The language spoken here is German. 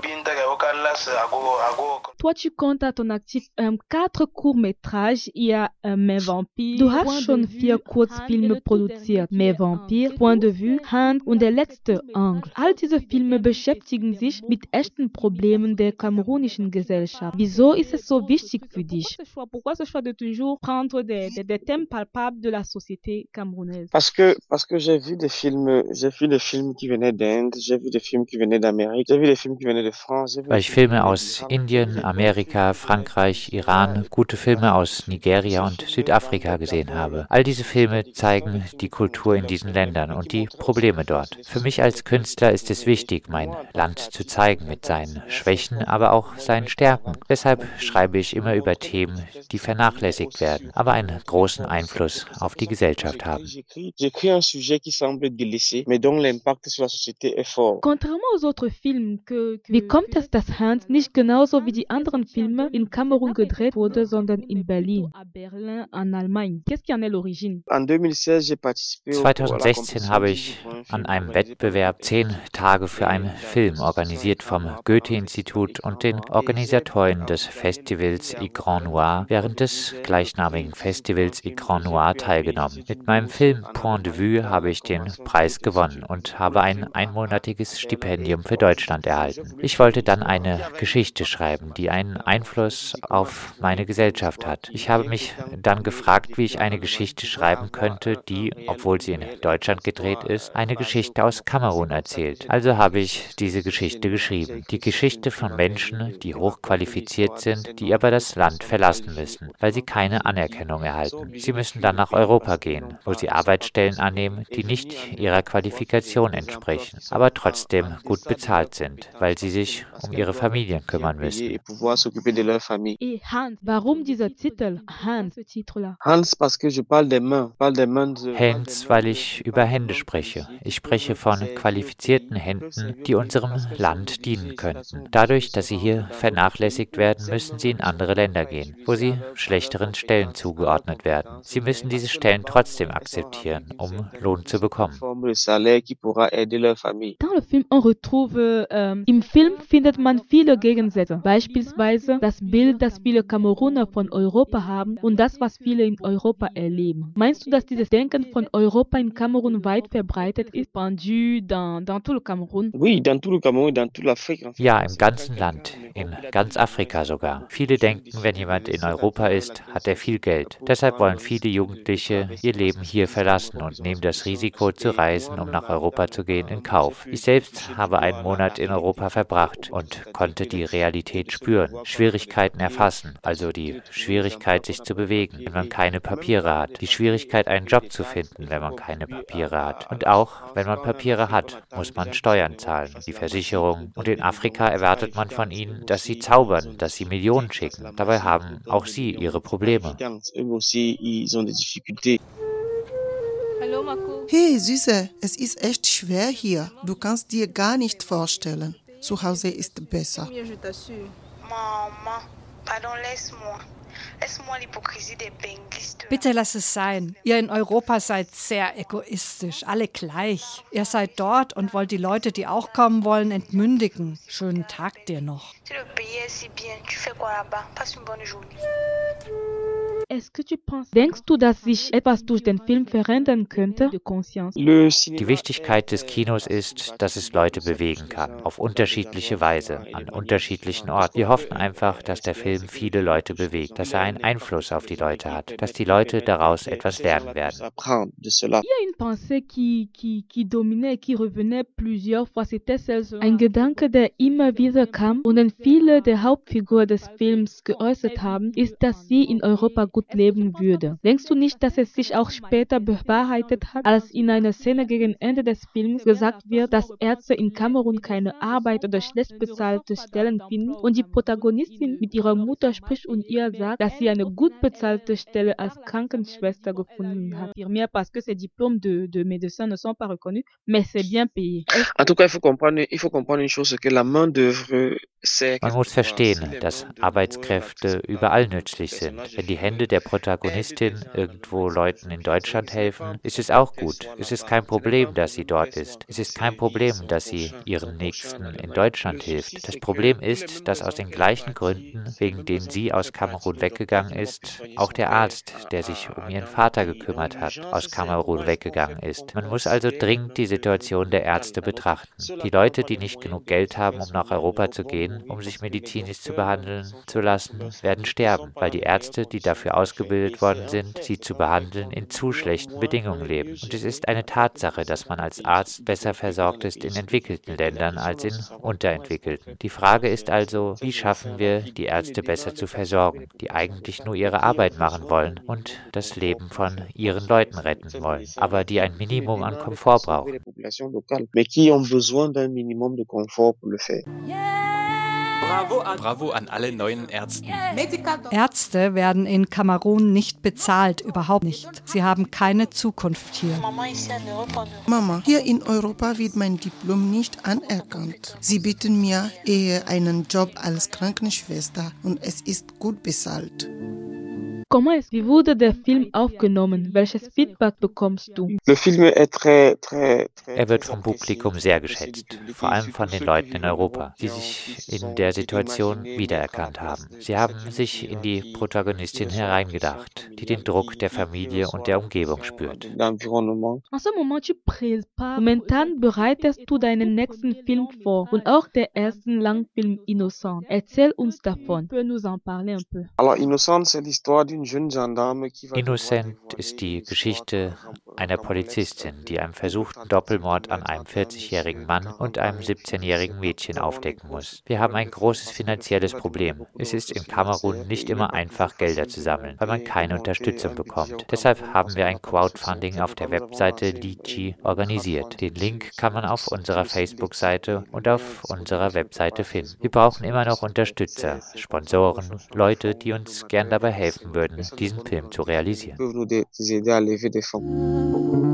pinta que Boca la a Cuba. Toi, tu comptes à ton actif euh, quatre courts-métrages. Il y a euh, Mes Vampires. Du hast schon vier Kurzfilme produziert. Mes Vampires, Point de vue, Hand und der letzte Angle. All diese Filme beschäftigen sich mit echten Problemen der kamerunischen Gesellschaft. Wieso ist es so wichtig für dich? Pourquoi ce choix de toujours prendre des, des, des thèmes palpables de la société camerounaise? Parce que, parce que j'ai vu des films, j'ai vu des films qui venaient d'Inde, j'ai vu des films qui venaient d'Amérique, j'ai vu des films qui venaient de France. j'ai vu Weil des ich films Filme aus Indien, Amerika, Frankreich, Iran, gute Filme aus Nigeria und Südafrika gesehen habe. All diese Filme zeigen die Kultur in diesen Ländern und die Probleme dort. Für mich als Künstler ist es wichtig, mein Land zu zeigen mit seinen Schwächen, aber auch seinen Stärken. Deshalb schreibe ich immer über Themen, die vernachlässigt werden, aber einen großen Einfluss auf die Gesellschaft haben. Contrairement aux autres Films, que, wie kommt es, dass Hans nicht genauso wie die anderen Filme in Kamerun gedreht wurde, sondern in Berlin, à Berlin, en Allemagne? Qu'est-ce qui en est l'origine? En 2016, j'ai participé au- à la 2016 habe ich an film einem Wettbewerb zehn Tage für einen Film organisiert vom Goethe-Institut und den Organisatoren des Festivals I Grand Noir während des gleichnamigen Festivals I Grand Noir teilgenommen. Mit meinem Film Point de Vue habe ich den Preis gewonnen und habe ein einmonatiges Stipendium für Deutschland erhalten. Ich wollte dann eine Geschichte schreiben, die einen Einfluss auf meine Gesellschaft hat. Ich habe mich dann gefragt, wie ich eine Geschichte schreiben könnte, die, obwohl sie in Deutschland gedreht ist, eine Geschichte aus Kamerun erzählt. Also habe ich diese Geschichte geschrieben. Die Geschichte von Menschen, die hochqualifiziert sind, die aber das Land verlassen müssen, weil sie keine Anerkennung erhalten. Sie müssen dann nach Europa gehen, wo sie Arbeitsstellen annehmen, die nicht ihrer Qualifikation entsprechen, aber trotzdem gut bezahlt sind, weil sie sich um ihre Familien kümmern müssen. Pouvoir s'occuper de leur famille. Et Hans, warum dieser Titel? Hans. Hans, parce que je parle des mains, parle des mains de, Hands, weil ich über Hände spreche. Ich spreche von qualifizierten Händen, die unserem Land dienen könnten. Dadurch, dass sie hier vernachlässigt werden, müssen sie in andere Länder gehen, wo sie schlechteren Stellen zugeordnet werden. Sie müssen diese Stellen trotzdem akzeptieren, um Lohn zu bekommen. Dans le Film, on retrouve, ähm, im Film findet man viele Gegensätze. Beispielsweise das Bild, das viele Kameruner von Europa haben und das, was viele in Europa erleben. Meinst du, dass dieses Denken von Europa in Kamerun weit verbreitet ist, pendu dans, dans tout le Cameroun? Oui, dans tout le Cameroun, dans toute l'Afrique. en fait. Ja, im ganzen Land, in ganz Afrika sogar. Viele denken, wenn jemand in Europa ist, hat er viel Geld. Deshalb wollen viele Jugendliche ihr Leben hier verlassen und nehmen das Risiko zu reisen, um nach Europa zu gehen, in Kauf. Ich selbst habe einen Monat in Europa verbracht und konnte die Realität spüren, Schwierigkeiten erfassen, also die Schwierigkeit, sich zu bewegen, wenn man keine Papiere hat, die Schwierigkeit, einen Job zu finden, wenn man keine Papiere hat. Und auch, wenn man Papiere hat, muss man Steuern zahlen, die Versicherung. Und in Afrika erwartet man von ihnen, dass sie zaubern, dass sie Millionen schicken. Dabei haben auch sie ihre Probleme. Hey, Süße, es ist echt schwer hier. Du kannst dir gar nicht vorstellen. Zu Hause ist besser. Maman, pardon, laisse-moi. Bitte lass es sein. Ihr in Europa seid sehr egoistisch, alle gleich. Ihr seid dort und wollt die Leute, die auch kommen wollen, entmündigen. Schönen Tag dir noch. Denkst du, dass sich etwas durch den Film verändern könnte? Die Wichtigkeit des Kinos ist, dass es Leute bewegen kann, auf unterschiedliche Weise, an unterschiedlichen Orten. Wir hoffen einfach, dass der Film viele Leute bewegt, dass er einen Einfluss auf die Leute hat, dass die Leute daraus etwas lernen werden. Ein Gedanke, der immer wieder kam und den viele der Hauptfigur des Films geäußert haben, ist, dass sie in Europa gut leben würde. Denkst du nicht, dass es sich auch später bewahrheitet hat, als in einer Szene gegen Ende des Films gesagt wird, dass Ärzte in Kamerun keine Arbeit oder schlecht bezahlte Stellen finden und die Protagonistin mit ihrer Mutter spricht und ihr sagt, dass sie eine gut bezahlte Stelle als Krankenschwester gefunden hat. Infirmière parce que ses diplômes de, de médecin ne sont pas reconnus, mais c'est bien payé. Est-ce En tout cas, il faut comprendre, il faut comprendre une chose, c'est que la main d'œuvre, c'est Man muss verstehen, dass Arbeitskräfte überall nützlich sind. Wenn die Hände der Protagonistin irgendwo Leuten in Deutschland helfen, ist es auch gut. Es ist kein Problem, dass sie dort ist. Es ist kein Problem, dass sie ihren Nächsten in Deutschland hilft. Das Problem ist, dass aus den gleichen Gründen, wegen denen sie aus Kamerun weggegangen ist, auch der Arzt, der sich um ihren Vater gekümmert hat, aus Kamerun weggegangen ist. Man muss also dringend die Situation der Ärzte betrachten. Die Leute, die nicht genug Geld haben, um nach Europa zu gehen, um sich medizinisch zu behandeln zu lassen, werden sterben, weil die Ärzte, die dafür ausgebildet worden sind, sie zu behandeln, in zu schlechten Bedingungen leben. Und es ist eine Tatsache, dass man als Arzt besser versorgt ist in entwickelten Ländern als in unterentwickelten. Die Frage ist also, wie schaffen wir, die Ärzte besser zu versorgen, die eigentlich nur ihre Arbeit machen wollen und das Leben von ihren Leuten retten wollen, aber die ein Minimum an Komfort brauchen. Bravo an alle neuen Ärzte. Ärzte werden in Kamerun nicht bezahlt, überhaupt nicht. Sie haben keine Zukunft hier. Mama, hier in Europa wird mein Diplom nicht anerkannt. Sie bieten mir eher einen Job als Krankenschwester und es ist gut bezahlt. Wie wurde der Film aufgenommen? Welches Feedback bekommst du? Er wird vom Publikum sehr geschätzt, vor allem von den Leuten in Europa, die sich in der Situation wiedererkannt haben. Sie haben sich in die Protagonistin hereingedacht, die den Druck der Familie und der Umgebung spürt. Momentan bereitest du deinen nächsten Film vor und auch der ersten Langfilm Innocent. Erzähl uns davon. Peux nous en parler un peu? Alors, Innocente, c'est l'histoire d'une Innocent ist die Geschichte einer Polizistin, die einen versuchten Doppelmord an einem 40-jährigen Mann und einem 17-jährigen Mädchen aufdecken muss. Wir haben ein großes finanzielles Problem. Es ist in Kamerun nicht immer einfach, Gelder zu sammeln, weil man keine Unterstützung bekommt. Deshalb haben wir ein Crowdfunding auf der Webseite Litchi organisiert. Den Link kann man auf unserer Facebook-Seite und auf unserer Webseite finden. Wir brauchen immer noch Unterstützer, Sponsoren, Leute, die uns gern dabei helfen würden, diesen Film zu realisieren. Peuvent nous